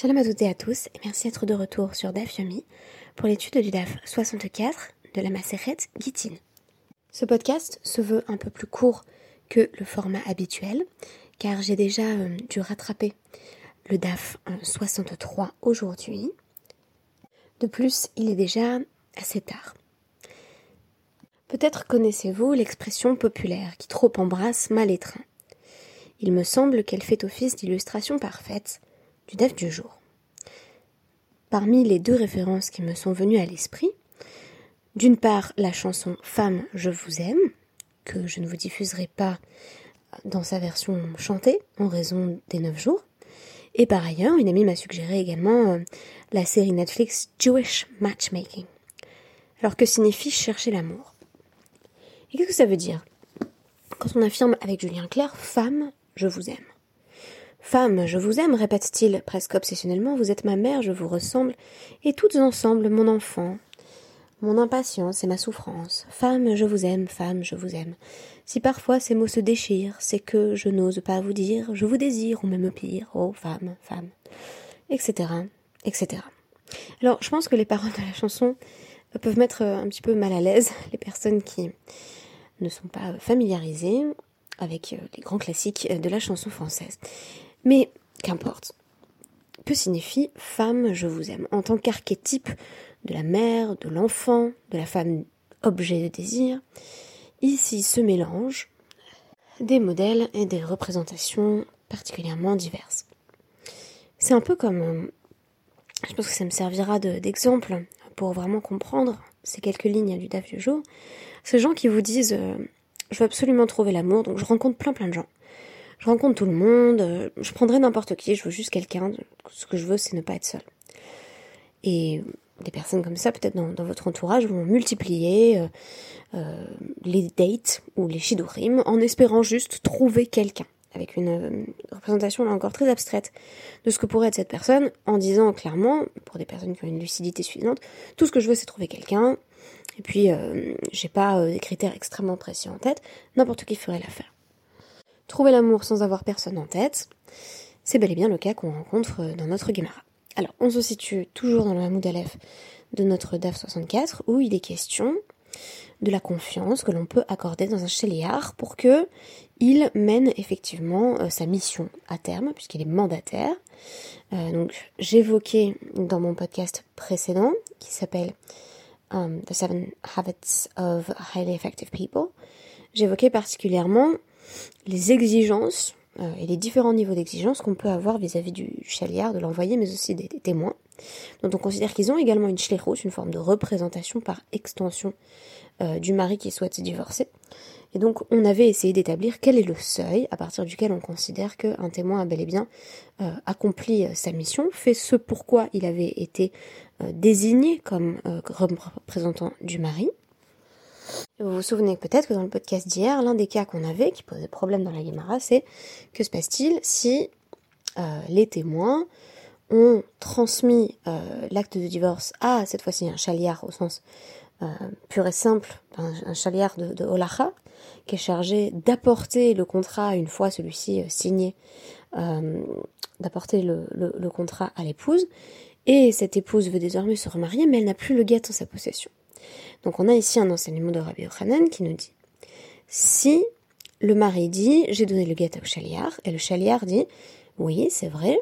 Shalom à toutes et à tous, et merci d'être de retour sur DAF Yomi pour l'étude du DAF 64 de la Maseret Gitin. Ce podcast se veut un peu plus court que le format habituel, car j'ai déjà euh, dû rattraper le DAF 63 aujourd'hui. De plus, il est déjà assez tard. Peut-être connaissez-vous l'expression populaire qui trop embrasse mal étreint. Il me semble qu'elle fait office d'illustration parfaite du DAF du jour. Parmi les deux références qui me sont venues à l'esprit, d'une part la chanson Femme, je vous aime, que je ne vous diffuserai pas dans sa version chantée en raison des neuf jours, et par ailleurs, une amie m'a suggéré également euh, la série Netflix Jewish Matchmaking. Alors que signifie chercher l'amour? Et qu'est-ce que ça veut dire? Quand on affirme avec Julien Clerc, femme, je vous aime. Femme, je vous aime, répète-t-il presque obsessionnellement, vous êtes ma mère, je vous ressemble, et toutes ensemble mon enfant, mon impatience et ma souffrance. Femme, je vous aime, femme, je vous aime. Si parfois ces mots se déchirent, c'est que je n'ose pas vous dire, je vous désire, ou même pire, oh femme, femme, etc., etc. Alors, je pense que les paroles de la chanson peuvent mettre un petit peu mal à l'aise les personnes qui ne sont pas familiarisées avec les grands classiques de la chanson française. Mais qu'importe. Que signifie femme je vous aime en tant qu'archétype de la mère, de l'enfant, de la femme objet de désir Ici se mélangent des modèles et des représentations particulièrement diverses. C'est un peu comme, euh, je pense que ça me servira d'exemple pour vraiment comprendre ces quelques lignes du DAF du jour. Ces gens qui vous disent euh, je veux absolument trouver l'amour, donc je rencontre plein plein de gens je rencontre tout le monde, euh, je prendrai n'importe qui, je veux juste quelqu'un, ce que je veux c'est ne pas être seule. Et des personnes comme ça, peut-être dans, votre entourage, vont multiplier euh, euh, les dates ou les shidurim en espérant juste trouver quelqu'un, avec une représentation là encore très abstraite de ce que pourrait être cette personne, en disant clairement, pour des personnes qui ont une lucidité suffisante, tout ce que je veux c'est trouver quelqu'un, et puis j'ai pas des critères extrêmement précis en tête, n'importe qui ferait l'affaire. Trouver l'amour sans avoir personne en tête, c'est bel et bien le cas qu'on rencontre dans notre Gemara. Alors, on se situe toujours dans le Hamoud Aleph de notre DAF 64, où il est question de la confiance que l'on peut accorder dans un chéliard pour que il mène effectivement euh, sa mission à terme, puisqu'il est mandataire. Euh, donc, j'évoquais dans mon podcast précédent, qui s'appelle um, The Seven Habits of Highly Effective People, j'évoquais particulièrement les exigences euh, et les différents niveaux d'exigence qu'on peut avoir vis-à-vis du chaliard, de l'envoyé, mais aussi des, témoins, dont on considère qu'ils ont également une shlichut, une forme de représentation par extension euh, du mari qui souhaite se divorcer. Et donc on avait essayé d'établir quel est le seuil à partir duquel on considère qu'un témoin a bel et bien euh, accompli sa mission, fait ce pourquoi il avait été désigné comme représentant du mari, vous vous souvenez peut-être que dans le podcast d'hier, l'un des cas qu'on avait qui posait problème dans la Guimara, c'est que se passe-t-il si euh, les témoins ont transmis euh, l'acte de divorce à cette fois-ci un chaliard au sens euh, pur et simple, un, chaliard de, de Olacha, qui est chargé d'apporter le contrat une fois celui-ci signé, d'apporter le, le contrat à l'épouse, et cette épouse veut désormais se remarier, mais elle n'a plus le guet en sa possession. Donc on a ici un enseignement de Rabbi Yochanan qui nous dit si le mari dit j'ai donné le guet au chaliard et le chaliard dit oui c'est vrai